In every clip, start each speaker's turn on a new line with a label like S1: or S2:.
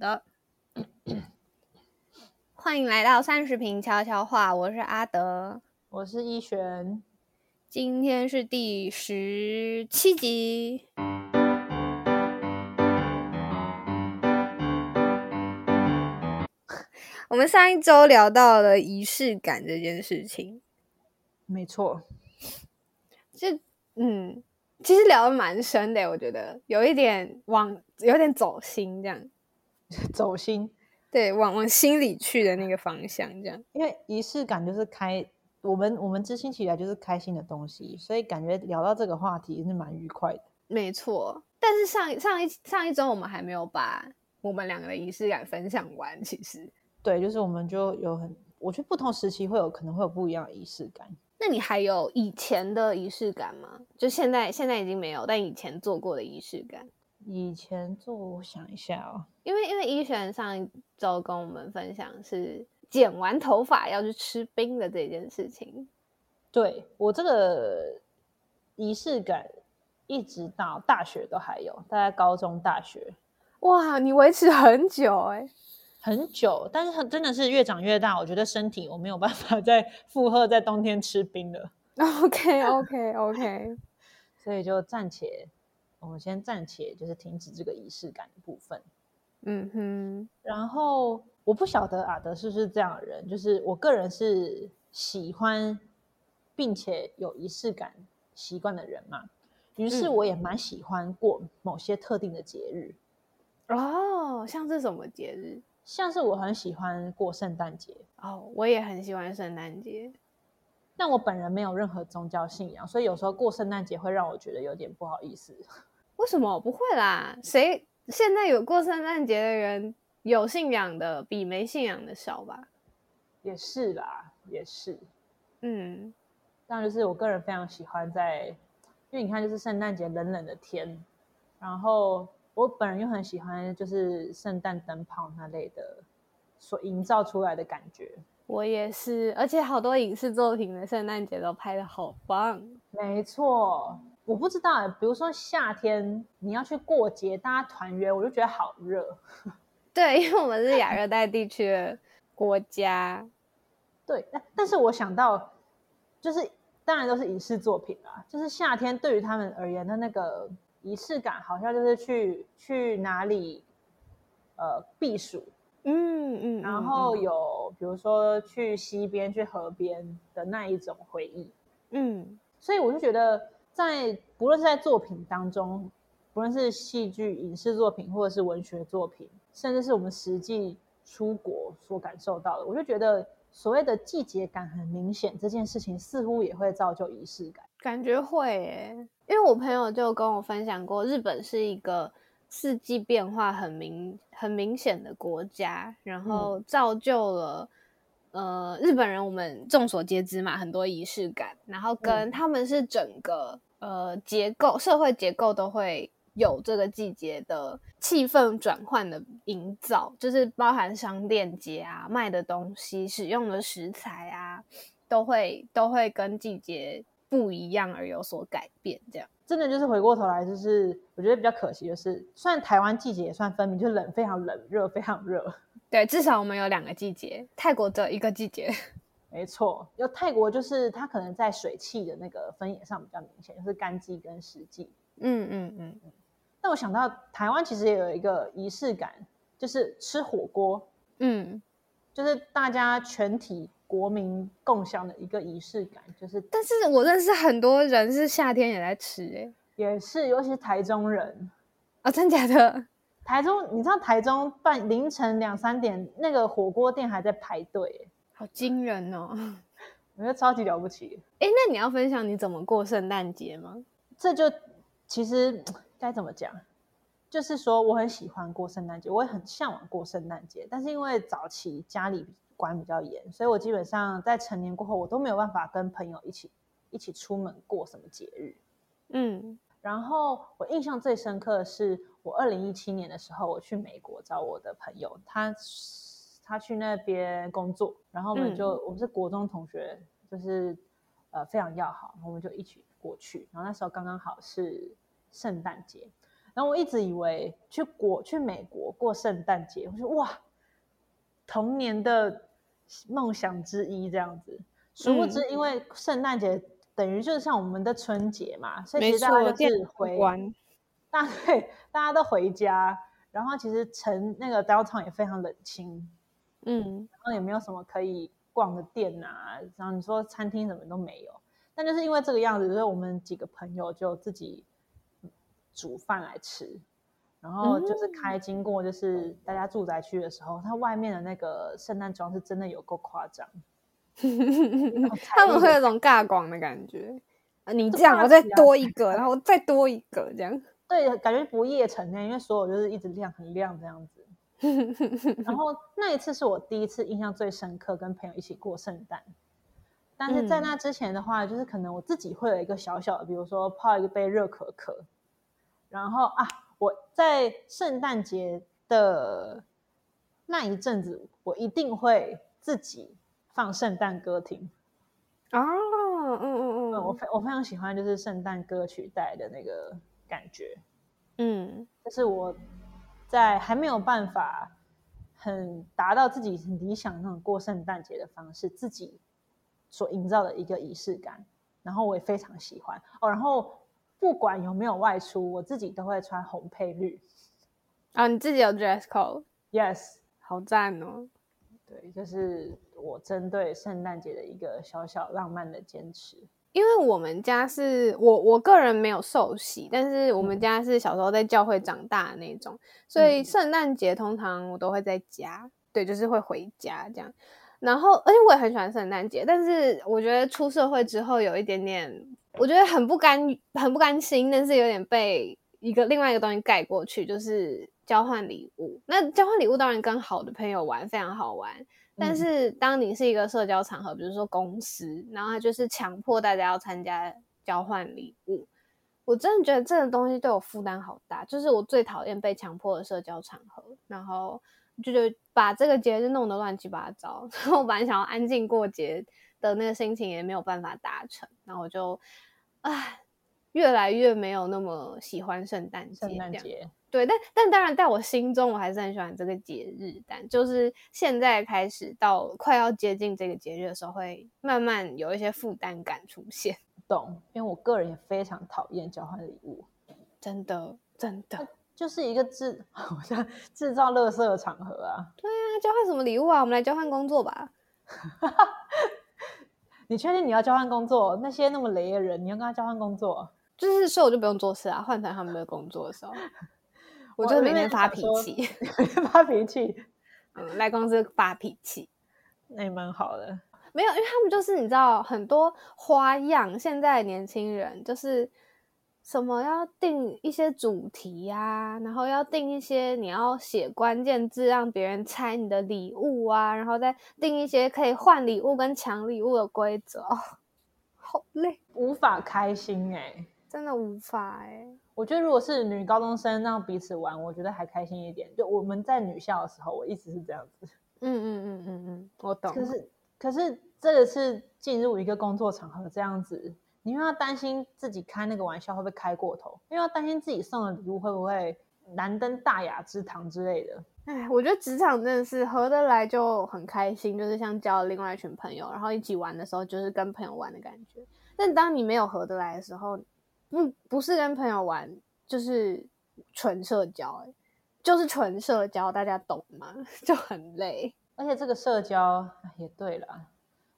S1: 的，欢迎来到三十平悄悄话，我是阿德，
S2: 我是一璇，
S1: 今天是第十七集。我们上一周聊到了仪式感这件事情，
S2: 没错，
S1: 这嗯，其实聊的蛮深的，我觉得有一点往有点走心这样，
S2: 走心，
S1: 对，往往心里去的那个方向这样，
S2: 因为仪式感就是开我们我们知心起来就是开心的东西，所以感觉聊到这个话题是蛮愉快的，
S1: 没错。但是上上一上一周我们还没有把我们两个的仪式感分享完，其实。
S2: 对，就是我们就有很，我觉得不同时期会有可能会有不一样的仪式感。
S1: 那你还有以前的仪式感吗？就现在现在已经没有，但以前做过的仪式感。
S2: 以前做，我想一下哦，
S1: 因为因为一璇上一周跟我们分享是剪完头发要去吃冰的这件事情。
S2: 对我这个仪式感，一直到大学都还有，大概高中、大学。
S1: 哇，你维持很久哎。
S2: 很久，但是很真的是越长越大，我觉得身体我没有办法 再负荷在冬天吃冰了。
S1: OK OK OK，
S2: 所以就暂且，我们先暂且就是停止这个仪式感的部分。嗯哼，然后我不晓得阿德是不是这样的人，就是我个人是喜欢并且有仪式感习惯的人嘛，于是我也蛮喜欢过某些特定的节日。
S1: 哦，像是什么节日？
S2: 像是我很喜欢过圣诞节
S1: 哦，我也很喜欢圣诞节，
S2: 但我本人没有任何宗教信仰，所以有时候过圣诞节会让我觉得有点不好意思。
S1: 为什么不会啦？谁现在有过圣诞节的人，有信仰的比没信仰的少吧？
S2: 也是啦，也是。嗯，当然就是我个人非常喜欢在，因为你看，就是圣诞节冷冷的天，然后。我本人又很喜欢，就是圣诞灯泡那类的所营造出来的感觉。
S1: 我也是，而且好多影视作品的圣诞节都拍的好棒。
S2: 没错，我不知道，比如说夏天你要去过节，大家团圆，我就觉得好热。
S1: 对，因为我们是亚热带地区的国家。
S2: 对，但是我想到，就是当然都是影视作品啦，就是夏天对于他们而言的那个。仪式感好像就是去去哪里，呃，避暑，嗯嗯，然后有比如说去溪边、去河边的那一种回忆，嗯，所以我就觉得，在不论是在作品当中，不论是戏剧、影视作品，或者是文学作品，甚至是我们实际出国所感受到的，我就觉得所谓的季节感很明显，这件事情似乎也会造就仪式感，
S1: 感觉会诶。因为我朋友就跟我分享过，日本是一个四季变化很明很明显的国家，然后造就了呃日本人我们众所皆知嘛，很多仪式感，然后跟他们是整个呃结构社会结构都会有这个季节的气氛转换的营造，就是包含商店街啊卖的东西、使用的食材啊，都会都会跟季节。不一样而有所改变，这样
S2: 真的就是回过头来，就是我觉得比较可惜的是，虽然台湾季节也算分明，就冷非常冷，热非常热。
S1: 对，至少我们有两个季节，泰国只有一个季节。
S2: 没错，有泰国就是它可能在水汽的那个分野上比较明显，就是干季跟湿季。嗯嗯嗯嗯。但我想到台湾其实也有一个仪式感，就是吃火锅。嗯，就是大家全体。国民共享的一个仪式感，就是，
S1: 但是我认识很多人是夏天也在吃，哎，
S2: 也是，尤其是台中人
S1: 啊，真假的？
S2: 台中，你知道台中半凌晨两三点，那个火锅店还在排队，
S1: 好惊人哦！
S2: 我觉得超级了不起。
S1: 哎，那你要分享你怎么过圣诞节吗？
S2: 这就其实该怎么讲，就是说我很喜欢过圣诞节，我也很向往过圣诞节，但是因为早期家里。管比较严，所以我基本上在成年过后，我都没有办法跟朋友一起一起出门过什么节日。嗯，然后我印象最深刻的是，我二零一七年的时候，我去美国找我的朋友，他他去那边工作，然后我们就我们是国中同学，就是呃非常要好，然后我们就一起过去。然后那时候刚刚好是圣诞节，然然后我一直以为去国去美国过圣诞节，我说哇，童年的梦想之一这样子。殊不知，因为圣诞节等于就是像我们的春节嘛，所以其实大家就是回，大对大家都回家，然后其实城那个 downtown 也非常冷清，嗯，然后也没有什么可以逛的店啊，然后你说餐厅什么都没有。但就是因为这个样子，所以我们几个朋友就自己煮饭来吃，然后就是开经过，就是大家住宅区的时候，它外面的那个圣诞装是真的有够夸张，
S1: 他们会有种尬广的感觉。你这样，我再多一个，然后再多一个，这样
S2: 对，感觉不夜城那样，因为所有就是一直亮很亮这样子。然后 那一次是我第一次印象最深刻，跟朋友一起过圣诞。但是在那之前的话，就是可能我自己会有一个小小的，比如说泡一个杯热可可，然后啊，我在圣诞节的那一阵子，我一定会自己放圣诞歌听。
S1: 哦，嗯嗯
S2: 嗯，我非我非常喜欢就是圣诞歌曲带的那个感觉，嗯，就是我在还没有办法很达到自己很理想那种过圣诞节的方式，自己。所营造的一个仪式感，然后我也非常喜欢哦。然后不管有没有外出，我自己都会穿红配绿。
S1: 啊，你自己有 dress code？Yes，
S2: 好
S1: 赞哦。
S2: 对，就是我针对圣诞节的一个小小浪漫的坚持。
S1: 因为我们家是我我个人没有受洗，但是我们家是小时候在教会长大的那种，所以圣诞节通常我都会在家，对，就是会回家这样。然后，而且我也很喜欢圣诞节，但是我觉得出社会之后有一点点，我觉得很不甘，很不甘心，但是有点被一个另外一个东西盖过去，就是交换礼物。那交换礼物当然跟好的朋友玩非常好玩，但是当你是一个社交场合，比如说公司，然后他就是强迫大家要参加交换礼物，我真的觉得这个东西对我负担好大，就是我最讨厌被强迫的社交场合，然后。就就把这个节日弄得乱七八糟，然 后我本来想要安静过节的那个心情也没有办法达成，然后我就，唉，越来越没有那么喜欢圣诞节。
S2: 圣诞节，
S1: 对，但但当然，在我心中我还是很喜欢这个节日，但就是现在开始到快要接近这个节日的时候，会慢慢有一些负担感出现。
S2: 懂，因为我个人也非常讨厌交换礼物，
S1: 真的，真的。
S2: 就是一个制，好像制造乐色的场合啊。
S1: 对啊，交换什么礼物啊？我们来交换工作吧。
S2: 你确定你要交换工作？那些那么雷的人，你要跟他交换工作？
S1: 就是说我就不用做事啊，换成他们的工作的时候，我就 每天发脾气，
S2: 发脾气，
S1: 嗯，来公司发脾气，
S2: 那也蛮好的。
S1: 没有，因为他们就是你知道很多花样，现在年轻人就是。什么要定一些主题呀，然后要定一些你要写关键字让别人猜你的礼物啊，然后再定一些可以换礼物跟抢礼物的规则，好累，
S2: 无法开心哎，
S1: 真的无法哎。
S2: 我觉得如果是女高中生让彼此玩，我觉得还开心一点。就我们在女校的时候，我一直是这样子。
S1: 嗯嗯嗯嗯嗯，我懂。
S2: 可是可是这个是进入一个工作场合这样子。你又要担心自己开那个玩笑会不会开过头，又要担心自己送的礼物会不会难登大雅之堂之类的。
S1: 哎，我觉得职场真的是合得来就很开心，就是像交了另外一群朋友，然后一起玩的时候就是跟朋友玩的感觉。但当你没有合得来的时候，不不是跟朋友玩，就是纯社交，就是纯社交，大家懂吗？就很累。
S2: 而且这个社交也对了，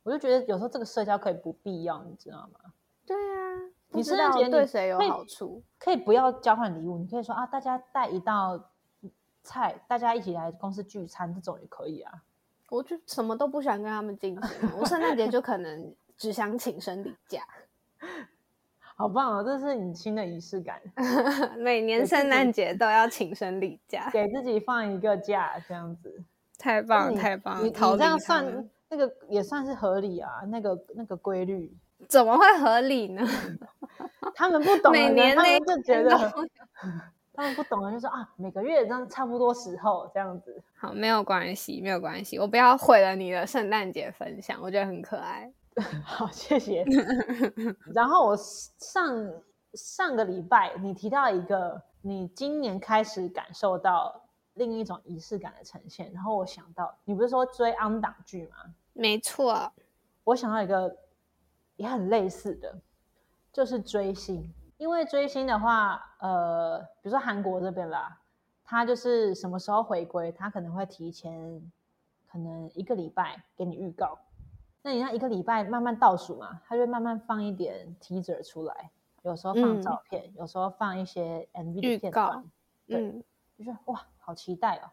S2: 我就觉得有时候这个社交可以不必要，你知道吗？
S1: 对啊，你圣诞节对谁有好处？
S2: 可以不要交换礼物，你可以说啊，大家带一道菜，大家一起来公司聚餐，这种也可以啊。
S1: 我就什么都不想跟他们进行，我圣诞节就可能只想请生理假。
S2: 好棒哦，这是你新的仪式感。
S1: 每年圣诞节都要请生理假，
S2: 给自己放一个假，这样子
S1: 太棒太棒。
S2: 你你这样算那个也算是合理啊，那个那个规律。
S1: 怎么会合理呢？
S2: 他们不懂，
S1: 每年
S2: 他们就觉得，他们不懂的就说啊，每个月这样差不多时候这样子。
S1: 好，没有关系，没有关系，我不要毁了你的圣诞节分享，我觉得很可爱。
S2: 好，谢谢。然后我上上个礼拜你提到一个你今年开始感受到另一种仪式感的呈现。然后我想到，你不是说追 on 档剧吗？
S1: 没错，
S2: 我想到一个也很类似的，就是追星。因为追星的话，呃，比如说韩国这边啦，他就是什么时候回归，他可能会提前可能一个礼拜给你预告。那你那一个礼拜慢慢倒数嘛，他就慢慢放一点 teaser 出来，有时候放照片，有时候放一些 MV 的片段，对，就是哇，好期待哦！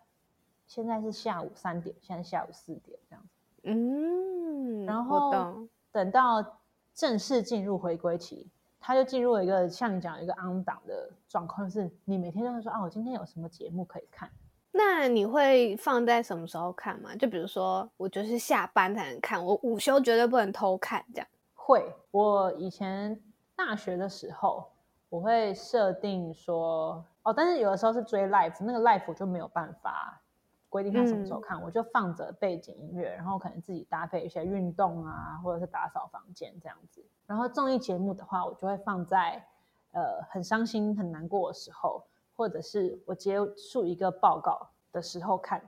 S2: 现在是下午三点，现在下午四点这样子，嗯，然后等到正式进入回归期。他就进入了一个像你讲一个 on 档的状况，是你每天都会说啊，我今天有什么节目可以看？
S1: 那你会放在什么时候看吗？就比如说，我就是下班才能看，我午休绝对不能偷看，这样。
S2: 会，我以前大学的时候，我会设定说哦，但是有的时候是追 live，那个 live 就没有办法。规定他什么时候看，我就放着背景音乐，然后可能自己搭配一些运动啊，或者是打扫房间这样子。然后综艺节目的话，我就会放在呃很伤心、很难过的时候，或者是我结束一个报告的时候看。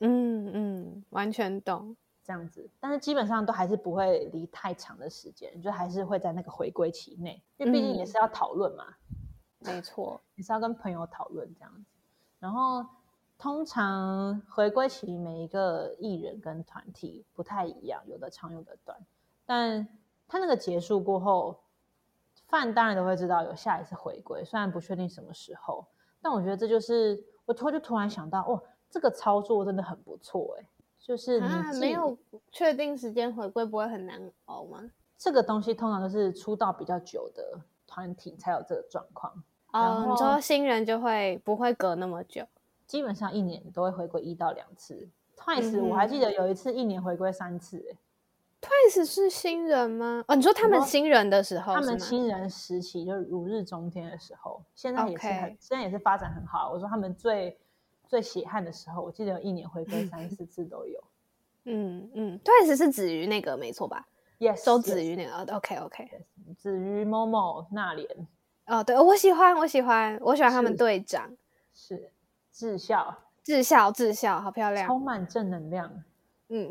S1: 嗯嗯，完全懂
S2: 这样子。但是基本上都还是不会离太长的时间，就还是会在那个回归期内，因为毕竟也是要讨论嘛。
S1: 没错，
S2: 也是要跟朋友讨论这样子。然后。通常回归期每一个艺人跟团体不太一样，有的长有的短。但他那个结束过后，饭当然都会知道有下一次回归，虽然不确定什么时候。但我觉得这就是我突就突然想到，哦，这个操作真的很不错哎，就是你
S1: 没有确定时间回归，不会很难熬吗？
S2: 这个东西通常都是出道比较久的团体才有这个状况。
S1: 哦，你说新人就会不会隔那么久？
S2: 基本上一年都会回归一到两次。Twice 我还记得有一次一年回归三次，哎
S1: ，Twice 是新人吗？哦，你说他们新人的时候，
S2: 他们新人时期就如日中天的时候，现在也是很，现在也是发展很好。我说他们最最血汗的时候，我记得有一年回归三四次都有。
S1: 嗯嗯，Twice 是子瑜那个没错吧
S2: ？Yes，
S1: 周子瑜那个。OK OK，
S2: 子瑜、Momo、娜莲。
S1: 哦，对，我喜欢，我喜欢，我喜欢他们队长。
S2: 是。智孝，
S1: 智孝，智孝，好漂亮，
S2: 充满正能量。
S1: 嗯，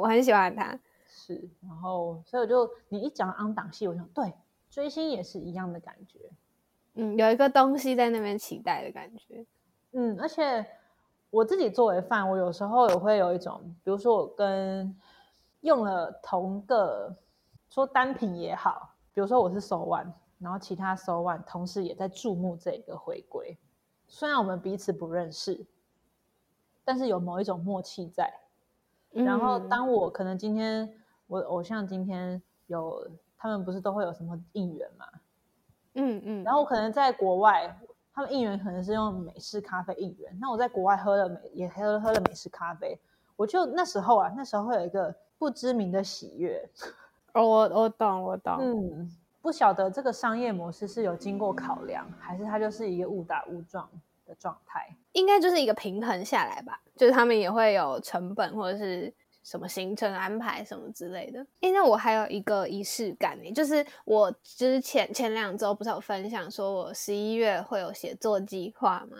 S1: 我很喜欢他。
S2: 是，然后，所以我就你一讲昂档戏，我想，对，追星也是一样的感觉。
S1: 嗯，有一个东西在那边期待的感觉。
S2: 嗯，而且我自己作为饭，我有时候也会有一种，比如说我跟用了同个说单品也好，比如说我是手腕，然后其他手腕同时也在注目这个回归。虽然我们彼此不认识，但是有某一种默契在。然后，当我可能今天我偶像今天有他们不是都会有什么应援嘛？嗯嗯。然后我可能在国外，他们应援可能是用美式咖啡应援。那我在国外喝了美也喝喝了美式咖啡，我就那时候啊，那时候会有一个不知名的喜悦。
S1: 哦，我我懂，我懂。
S2: 嗯。不晓得这个商业模式是有经过考量，还是它就是一个误打误撞的状态？
S1: 应该就是一个平衡下来吧。就是他们也会有成本或者是什么行程安排什么之类的。因为我还有一个仪式感呢，就是我之前前两周不是有分享说我十一月会有写作计划吗？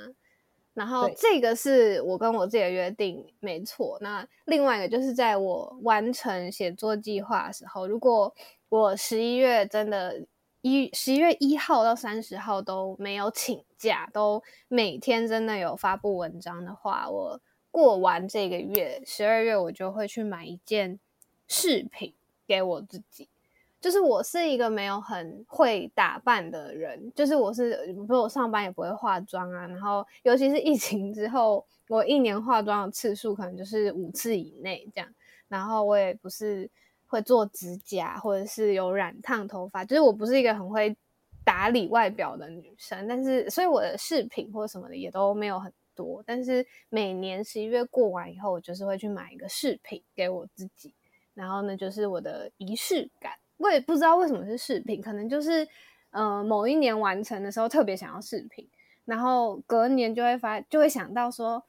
S1: 然后这个是我跟我自己的约定，没错。那另外一个就是在我完成写作计划的时候，如果我十一月真的，一十一月一号到三十号都没有请假，都每天真的有发布文章的话，我过完这个月，十二月我就会去买一件饰品给我自己。就是我是一个没有很会打扮的人，就是我是，比如说我上班也不会化妆啊，然后尤其是疫情之后，我一年化妆的次数可能就是五次以内这样，然后我也不是。会做指甲，或者是有染烫头发，就是我不是一个很会打理外表的女生，但是所以我的饰品或什么的也都没有很多。但是每年十一月过完以后，我就是会去买一个饰品给我自己，然后呢，就是我的仪式感。我也不知道为什么是饰品，可能就是呃某一年完成的时候特别想要饰品，然后隔年就会发就会想到说，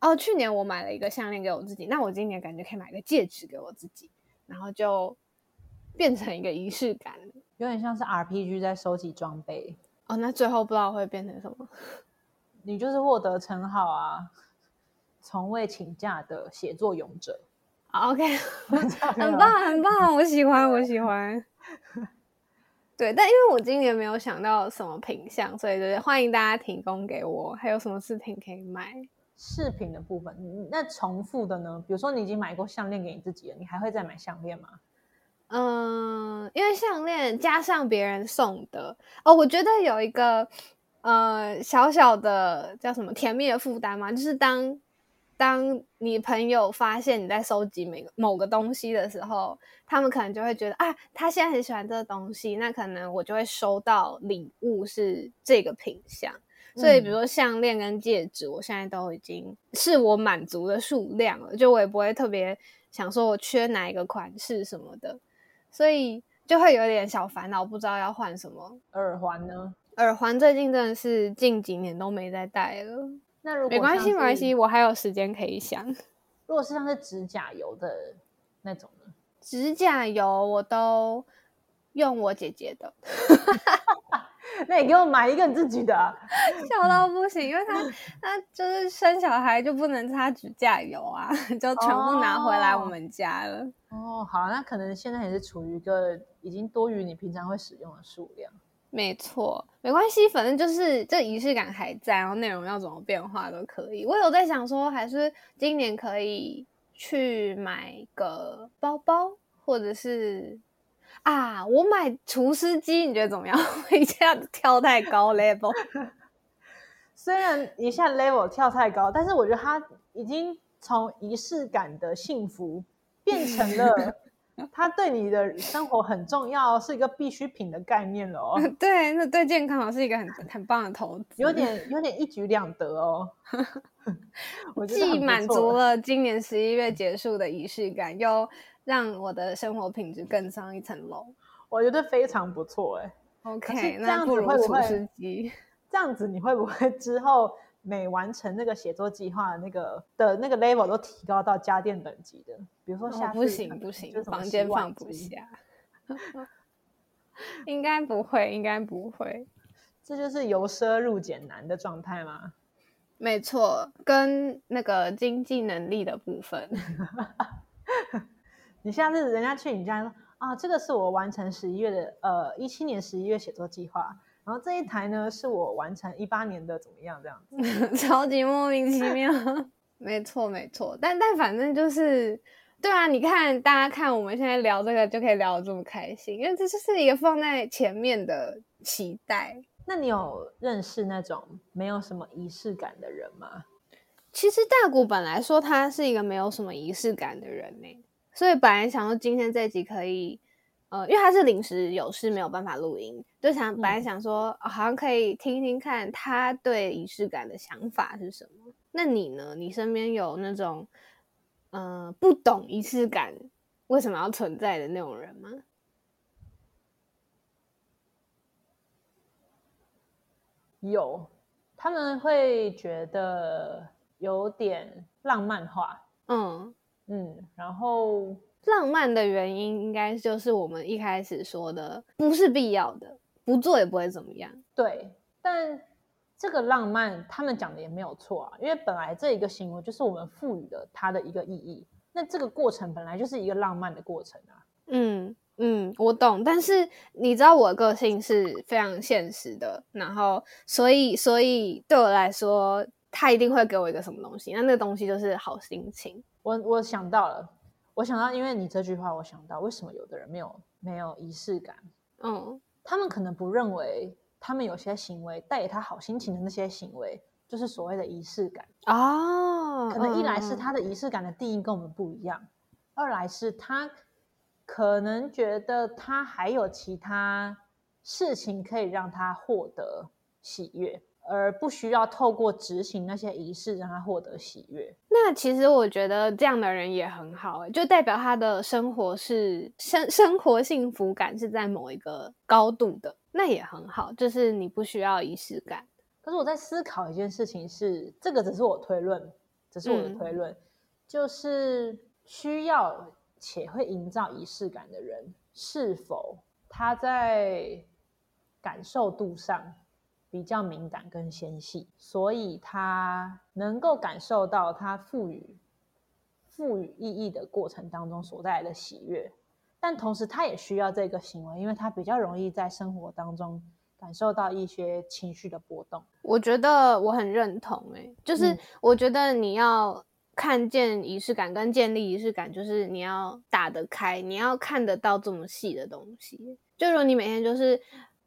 S1: 哦，去年我买了一个项链给我自己，那我今年感觉可以买个戒指给我自己。然后就变成一个仪式感，
S2: 有点像是 RPG 在收集装备
S1: 哦，那最后不知道会变成什么。
S2: 你就是获得称号啊，从未请假的写作勇者。
S1: OK，很棒，很棒，我喜欢，我喜欢。对，但因为我今年没有想到什么品相，所以就是欢迎大家提供给我，还有什么饰品可以买。
S2: 饰品的部分，嗯那重复的呢？比如说你已经买过项链给你自己了，你还会再买项链吗？
S1: 嗯，因为项链加上别人送的哦，我觉得有一个呃小小的叫什么甜蜜的负担嘛，就是当当你朋友发现你在收集每个某个东西的时候，他们可能就会觉得啊，他现在很喜欢这个东西，那可能我就会收到礼物是这个品相。所以，比如说项链跟戒指，我现在都已经是我满足的数量了，就我也不会特别想说我缺哪一个款式什么的，所以就会有点小烦恼，不知道要换什么。
S2: 耳环呢？
S1: 耳环最近真的是近几年都没再戴了，
S2: 那如果
S1: 没关系，没关系，。我还有时间可以想。
S2: 如果是像是指甲油的那种呢？
S1: 指甲油我都用我姐姐的，
S2: 那你给我买一个你自己的啊、
S1: 笑到不行，因为她她就是生小孩就不能擦指甲油啊，就全部拿回来我
S2: 哦
S1: 们家了。
S2: 哦，好，那可能现在也是处于一个已经多于你平常会使用的数量。
S1: 没错，没关系，反正就是这仪式感还在，然后内容要怎么变化都可以。我有在想说，还是今年可以去买个包包，或者是啊，我买厨师机，你觉得怎么样？我一下子跳太高 level，
S2: 虽然一下 level 跳太高，但是我觉得它已经从仪式感的幸福变成了它对你的生活很重要，是一个必需品的概念了哦，
S1: 对，那对健康是一个很很棒的投资，
S2: 有点有点一举两得哦。我
S1: 既满足了今年十一月结束的仪式感，又让我的生活品质更上一层楼。
S2: 我觉得非常不错哎。是
S1: OK，
S2: 这样子
S1: 那不如
S2: 会不会
S1: 厨师机。
S2: 这样子你会不会之后每完成那个写作计划那个的那个 level 都提高到家电等级的？比如说
S1: 哦
S2: 下，次
S1: 不行不行房间放不下。应该不会，应该不会。
S2: 这就是由奢入俭难的状态吗？
S1: 没错，跟那个经济能力的部分，
S2: 你下次人家去你家说啊，这个是我完成十一月的呃一七年十一月写作计划，然后这一台呢是我完成一八年的怎么样这样子？
S1: 超级莫名其妙。没错，没错，但但反正就是，对啊，你看大家看我们现在聊这个就可以聊得这么开心，因为这就是一个放在前面的期待。
S2: 那你有认识那种没有什么仪式感的人吗？
S1: 其实大谷本来说他是一个没有什么仪式感的人呢，所以本来想说今天这集可以，呃，因为他是临时有事没有办法录音，就想本来想说、哦好像可以听听看他对仪式感的想法是什么。那你呢？你身边有那种，呃，不懂仪式感为什么要存在的那种人吗？
S2: 有，他们会觉得有点浪漫化，
S1: 嗯，
S2: 嗯，然后
S1: 浪漫的原因应该就是我们一开始说的，不是必要的，不做也不会怎么样。
S2: 对，但这个浪漫他们讲的也没有错啊，因为本来这一个行为就是我们赋予了它的一个意义，那这个过程本来就是一个浪漫的过程啊。
S1: 嗯嗯，我懂，但是你知道我的个性是非常现实的，然后所以所以对我来说，他一定会给我一个什么东西，那那个东西就是好心情。
S2: 我我想到了，我想到，因为你这句话，我想到为什么有的人没有没有仪式感，
S1: 嗯。
S2: 他们可能不认为他们有些行为带给他好心情的那些行为，就是所谓的仪式感。
S1: 哦，
S2: 可能一来是
S1: 嗯
S2: 他的仪式感的定义跟我们不一样，二来是他可能觉得他还有其他事情可以让他获得喜悦，而不需要透过执行那些仪式让他获得喜悦。
S1: 那其实我觉得这样的人也很好欸，就代表他的生活是生生活幸福感是在某一个高度的，那也很好，就是你不需要仪式感。
S2: 可是我在思考一件事情是，这个只是我推论，只是我的
S1: 嗯
S2: 推论，就是需要且会营造仪式感的人，是否他在感受度上比较敏感跟纤细，所以他能够感受到他赋予赋予意义的过程当中所带来的喜悦，但同时他也需要这个行为，因为他比较容易在生活当中感受到一些情绪的波动。
S1: 我觉得我很认同、欸，就是
S2: 嗯
S1: 我觉得你要看见仪式感跟建立仪式感，就是你要打得开，你要看得到这么细的东西。就如你每天就是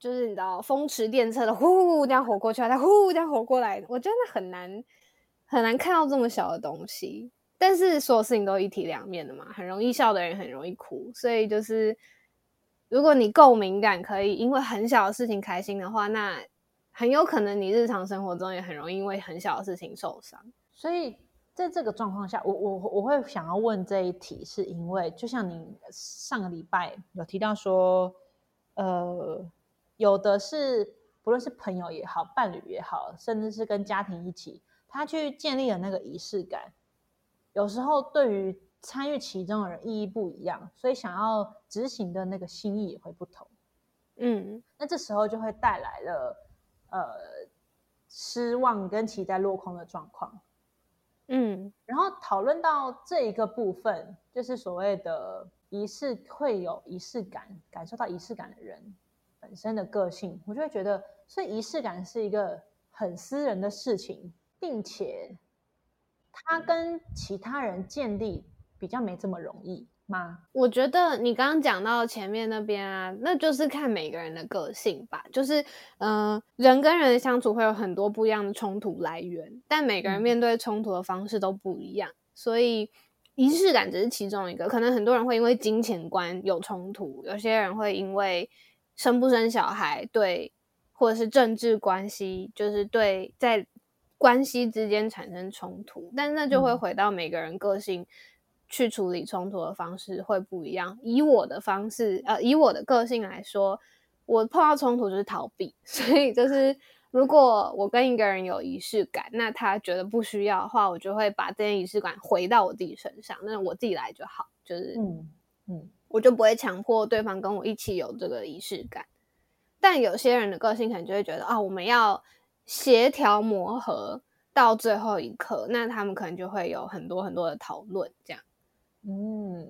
S1: 就是你知道风驰电掣的呼这样活过去，再呼这样活过来，我真的很难很难看到这么小的东西。但是所有事情都一体两面的嘛，很容易笑的人很容易哭，所以就是如果你够敏感，可以因为很小的事情开心的话，那很有可能你日常生活中也很容易因为很小的事情受伤。
S2: 所以在这个状况下，我我我会想要问这一题，是因为就像你上个礼拜有提到说，呃，有的是不论是朋友也好，伴侣也好，甚至是跟家庭一起，他去建立了那个仪式感，有时候对于参与其中的人意义不一样，所以想要执行的那个心意也会不同。
S1: 嗯
S2: 那这时候就会带来了呃失望跟期待落空的状况。
S1: 嗯
S2: 然后讨论到这一个部分，就是所谓的仪式会有仪式感，感受到仪式感的人本身的个性，我就会觉得，所以仪式感是一个很私人的事情，并且它跟其他人建立比较没这么容易吗？
S1: 我觉得你刚刚讲到前面那边啊，那就是看每个人的个性吧。就是，嗯、呃，人跟人的相处会有很多不一样的冲突来源，但每个人
S2: 嗯
S1: 面对冲突的方式都不一样，所以仪式感只是其中一个。可能很多人会因为金钱观有冲突，有些人会因为生不生小孩对，或者是政治关系，就是对在关系之间产生冲突，但那就会
S2: 嗯
S1: 回到每个人个性。去处理冲突的方式会不一样。以我的方式，呃，以我的个性来说，我碰到冲突就是逃避，所以就是如果我跟一个人有仪式感，那他觉得不需要的话，我就会把这件仪式感回到我自己身上，那我自己来就好，就是
S2: 嗯嗯
S1: 我就不会强迫对方跟我一起有这个仪式感。但有些人的个性可能就会觉得啊，我们要协调磨合到最后一刻，那他们可能就会有很多很多的讨论，这样。
S2: 嗯，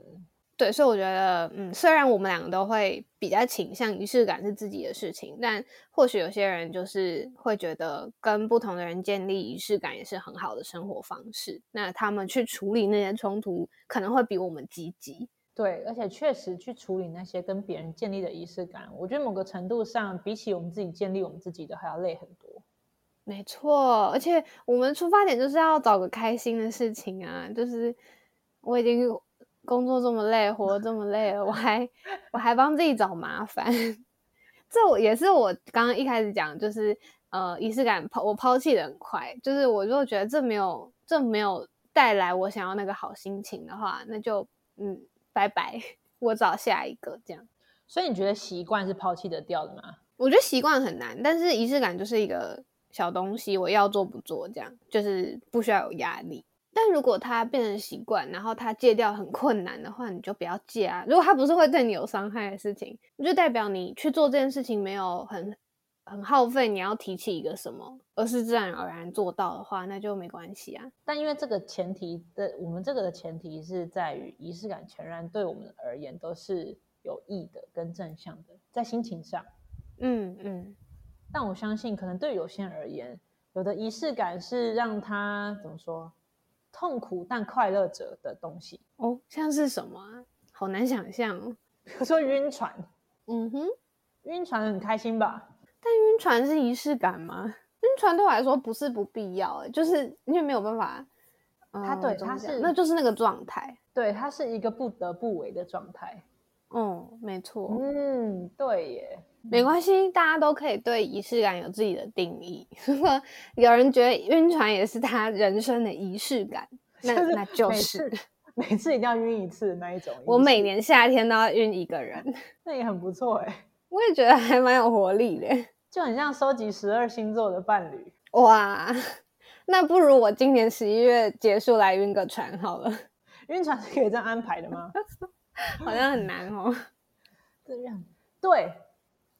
S1: 对，所以我觉得，嗯，虽然我们两个都会比较倾向仪式感是自己的事情，但或许有些人就是会觉得跟不同的人建立仪式感也是很好的生活方式。那他们去处理那些冲突，可能会比我们积极。
S2: 对，而且确实去处理那些跟别人建立的仪式感，我觉得某个程度上，比起我们自己建立我们自己的还要累很多。
S1: 没错，而且我们出发点就是要找个开心的事情啊！就是我已经工作这么累，活这么累了，我还我还帮自己找麻烦，这我也是我刚刚一开始讲，就是呃仪式感抛我抛弃的很快，就是我如果觉得这没有这没有带来我想要那个好心情的话，那就嗯拜拜，我找下一个这样。
S2: 所以你觉得习惯是抛弃得掉的吗？
S1: 我觉得习惯很难，但是仪式感就是一个小东西，我要做不做，这样就是不需要有压力。但如果它变成习惯，然后它戒掉很困难的话，你就不要戒啊。如果它不是会对你有伤害的事情，就代表你去做这件事情没有很很耗费，你要提起一个什么，而是自然而然做到的话，那就没关系啊。
S2: 但因为这个前提的，我们这个的前提是在于仪式感全然对我们而言都是有益的跟正向的，在心情上。
S1: 嗯嗯，
S2: 但我相信，可能对有些人而言，有的仪式感是让他怎么说，痛苦但快乐者的东西，
S1: 哦，像是什么啊？好难想象哦。
S2: 比如说晕船，
S1: 嗯哼。
S2: 晕船很开心吧？
S1: 但晕船是仪式感吗？晕船对我来说不是不必要、欸，就是因为没有办法。
S2: 他对
S1: 嗯怎么
S2: 它是
S1: 那就是那个状态。
S2: 对，他是一个不得不为的状态。
S1: 嗯，没错，
S2: 嗯，对耶。
S1: 没关系，大家都可以对仪式感有自己的定义。如 果有人觉得晕船也是他人生的仪式感，那
S2: 就是
S1: 那就
S2: 每
S1: 是
S2: 次 每次一定要晕一次那一种。
S1: 我每年夏天都要晕一个人，
S2: 那也很不错哎，
S1: 我也觉得还蛮有活力的。
S2: 就很像收集十二星座的伴侣。
S1: 哇，那不如我今年十一月结束来晕个船好了，
S2: 晕船是可以这样安排的吗？
S1: 好像很难哦。
S2: 这样对，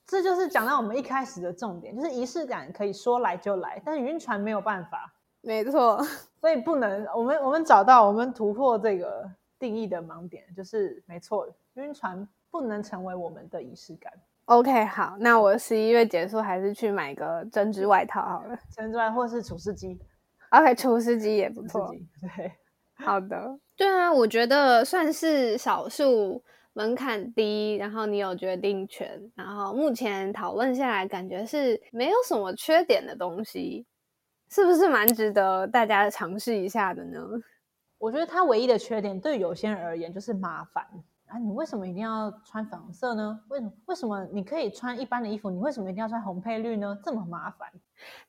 S2: 这就是讲到我们一开始的重点，就是仪式感可以说来就来，但是晕船没有办法，
S1: 没错，
S2: 所以不能。我们我们找到我们突破这个定义的盲点，就是没错，晕船不能成为我们的仪式感。
S1: OK，好，那我十一月结束还是去买个针织外套好了。
S2: 针织外或是除湿机
S1: ，OK，厨师机也不错
S2: 对，
S1: 好的，对啊，我觉得算是少数门槛低，然后你有决定权，然后目前讨论下来，感觉是没有什么缺点的东西，是不是蛮值得大家尝试一下的呢？
S2: 我觉得它唯一的缺点对有些人而言就是麻烦啊！你为什么一定要穿粉红色呢？为什么为什么你可以穿一般的衣服，你为什么一定要穿红配绿呢？这么麻烦。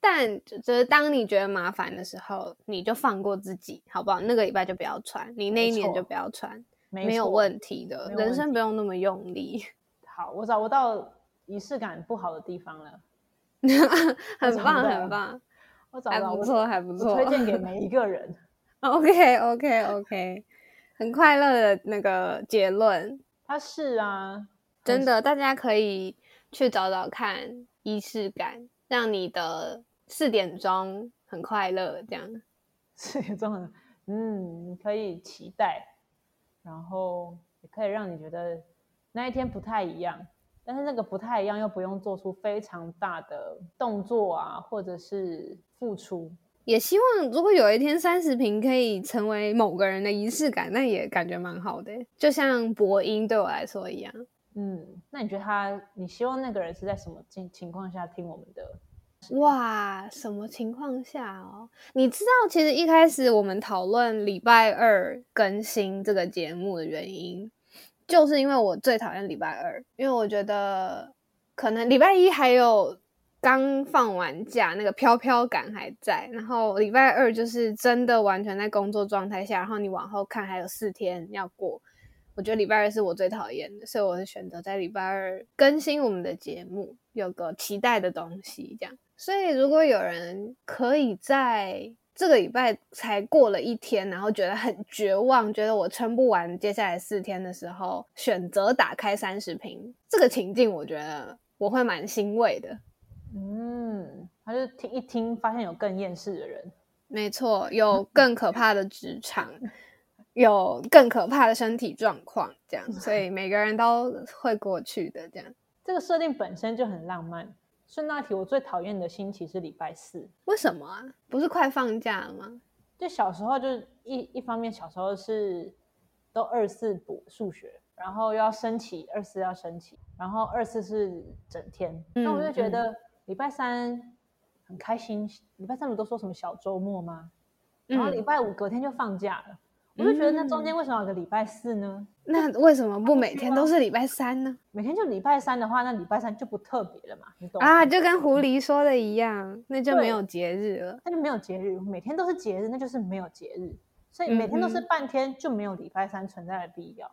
S1: 但就就是当你觉得麻烦的时候，你就放过自己，好不好？那个礼拜就不要穿，你那一年就不要穿，
S2: 没
S1: 没有
S2: 错
S1: 问题的，人生不用那么用力，
S2: 好，我找不到仪式感不好的地方了，
S1: 很棒，很棒，
S2: 我找到
S1: 不错，还不错，
S2: 推荐给每一个人。
S1: OK OK OK，很快乐的那个结论，
S2: 它是啊，
S1: 真的，大家可以去找找看仪式感，让你的四点钟很快乐，这样。
S2: 四点钟很，嗯，你可以期待，然后也可以让你觉得那一天不太一样，但是那个不太一样又不用做出非常大的动作啊，或者是付出。
S1: 也希望如果有一天三十平可以成为某个人的仪式感，那也感觉蛮好的，就像播音对我来说一样。
S2: 嗯，那你觉得他，你希望那个人是在什么情情况下听我们的？
S1: 哇，什么情况下哦？你知道，其实一开始我们讨论礼拜二更新这个节目的原因，就是因为我最讨厌礼拜二，因为我觉得可能礼拜一还有刚放完假，那个飘飘感还在，然后礼拜二就是真的完全在工作状态下，然后你往后看还有四天要过。我觉得礼拜二是我最讨厌的，所以我是选择在礼拜二更新我们的节目，有个期待的东西这样。所以如果有人可以在这个礼拜才过了一天，然后觉得很绝望，觉得我撑不完接下来四天的时候，选择打开三十瓶，这个情境，我觉得我会蛮欣慰的。
S2: 嗯，他就听一听，发现有更厌世的人。
S1: 没错，有更可怕的职场，有更可怕的身体状况，这样，所以每个人都会过去的。这样，
S2: 这个设定本身就很浪漫。顺道一提，我最讨厌的星期是礼拜四。
S1: 为什么啊？不是快放假了吗？
S2: 就小时候就一一方面，小时候是都二四补数学，然后又要升旗，二四要升旗，然后二四是整天。那、我就觉得礼拜三很开心，礼拜三不都说什么小周末吗？然后礼拜五隔天就放假了，我就觉得那中间为什么有个礼拜四呢？
S1: 那为什么不每天都是礼拜三呢？
S2: 每天就礼拜三的话，那礼拜三就不特别了嘛，你懂吗？
S1: 啊，就跟狐狸说的一样，那就没有节日了。
S2: 那就没有节日，每天都是节日，那就是没有节日，所以每天都是
S1: 嗯
S2: 半天，就没有礼拜三存在的必要。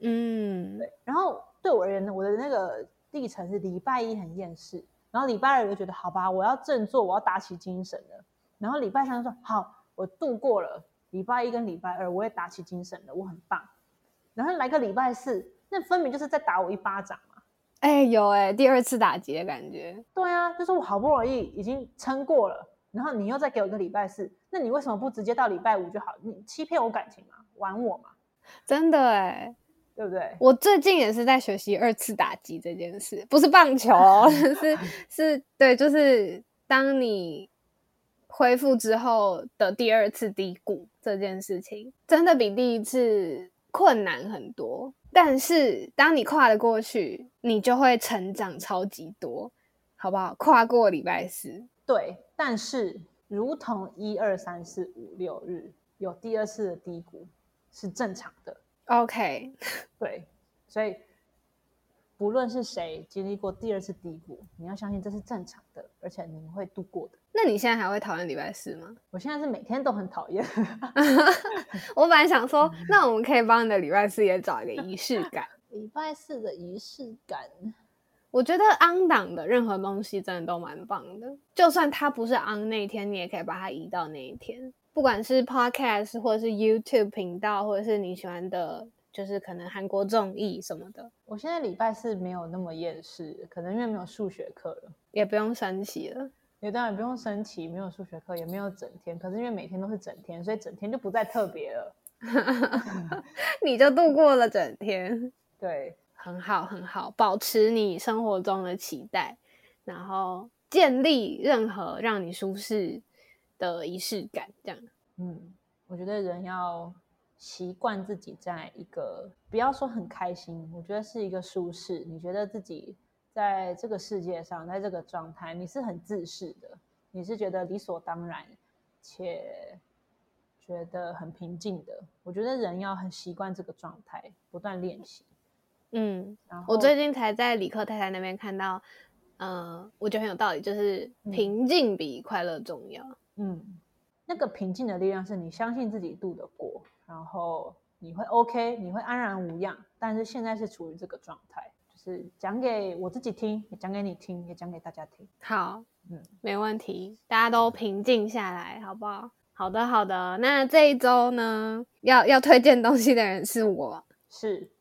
S1: 嗯，
S2: 对，然后对我而言呢，我的那个历程是礼拜一很厌世，然后礼拜二我就觉得好吧，我要振作，我要打起精神了。然后礼拜三说好，我度过了礼拜一跟礼拜二，我也打起精神了，我很棒。然后来个礼拜四，那分明就是在打我一巴掌嘛。
S1: 哎、有哎、第二次打击的感觉。
S2: 对啊，就是我好不容易已经撑过了，然后你又再给我一个礼拜四，那你为什么不直接到礼拜五就好？你欺骗我感情嘛，玩我嘛，
S1: 真的哎，
S2: 对不对？
S1: 我最近也是在学习二次打击这件事，不是棒球哦，是是，对，就是当你恢复之后的第二次低谷这件事情，真的比第一次困难很多。但是当你跨得过去，你就会成长超级多，好不好？跨过礼拜四，
S2: 对，但是如同一二三四五六日有第二次的低谷是正常的，
S1: OK，
S2: 对，所以不论是谁经历过第二次低谷，你要相信这是正常的，而且你们会度过的。
S1: 那你现在还会讨厌礼拜四吗？
S2: 我现在是每天都很讨厌
S1: 我本来想说，那我们可以帮你的礼拜四也找一个仪式感。
S2: 礼拜四的仪式感，
S1: 我觉得 on 档的任何东西真的都蛮棒的，就算它不是 on 那一天，你也可以把它移到那一天。不管是 podcast 或者是 YouTube 频道，或者是你喜欢的就是可能韩国综艺什么的。
S2: 我现在礼拜四没有那么厌世，可能因为没有数学课了，
S1: 也不用升旗了。
S2: 也当然不用升旗，没有数学课，也没有整天。可是因为每天都是整天，所以整天就不再特别了。
S1: 你就度过了整天，
S2: 对，
S1: 很好很好，保持你生活中的期待，然后建立任何让你舒适的仪式感，这样。
S2: 嗯，我觉得人要习惯自己在一个不要说很开心，我觉得是一个舒适。你觉得自己在这个世界上，在这个状态，你是很自适的，你是觉得理所当然，且觉得很平静的。我觉得人要很习惯这个状态，不断练习。
S1: 嗯，我最近才在李克太太那边看到，呃，我觉得很有道理，就是平静比快乐重要。
S2: 嗯，那个平静的力量是你相信自己度得过，然后你会 OK，你会安然无恙。但是现在是处于这个状态，就是讲给我自己听，也讲给你听，也讲给大家听。
S1: 好，
S2: 嗯，
S1: 没问题，大家都平静下来，好不好？好的，好的。那这一周呢，要要推荐东西的人是我。
S2: 是，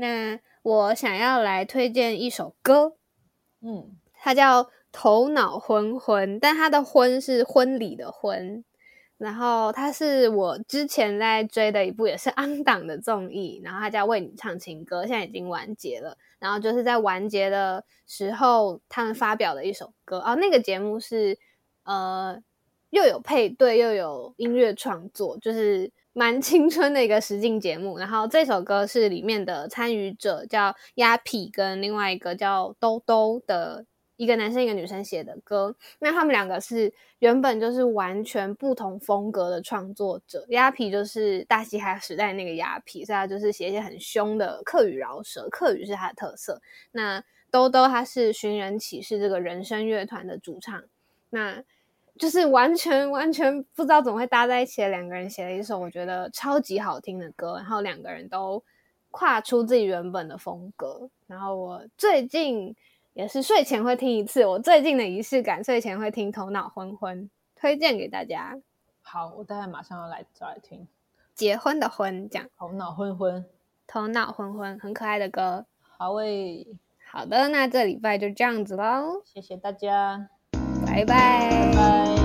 S1: 那我想要来推荐一首歌，
S2: 嗯
S1: 它叫《头脑昏昏》，但它的“昏”是婚礼的“婚”。然后它是我之前在追的一部也是 昂档的综艺，然后它叫《为你唱情歌》，现在已经完结了。然后就是在完结的时候，他们发表的一首歌哦，那个节目是呃又有配对又有音乐创作，就是蛮青春的一个实境节目。然后这首歌是里面的参与者叫鸭皮跟另外一个叫兜兜的一个男生一个女生写的歌。那他们两个是原本就是完全不同风格的创作者。鸭皮就是大嘻哈时代那个鸭皮，所以他就是写一些很凶的客语饶舌，客语是他的特色。那兜兜他是寻人启事这个人生乐团的主唱，那就是完全完全不知道怎么会搭在一起的两个人写了一首我觉得超级好听的歌，然后两个人都跨出自己原本的风格。然后我最近也是睡前会听一次，我最近的仪式感，睡前会听《头脑昏昏》，推荐给大家。
S2: 好，我待会马上要来找来听。
S1: 结婚的婚，这样
S2: 头脑昏昏，
S1: 头脑昏昏，很可爱的歌。
S2: 好诶，
S1: 好的，那这礼拜就这样子喽，
S2: 谢谢大家，
S1: 拜拜
S2: 拜拜。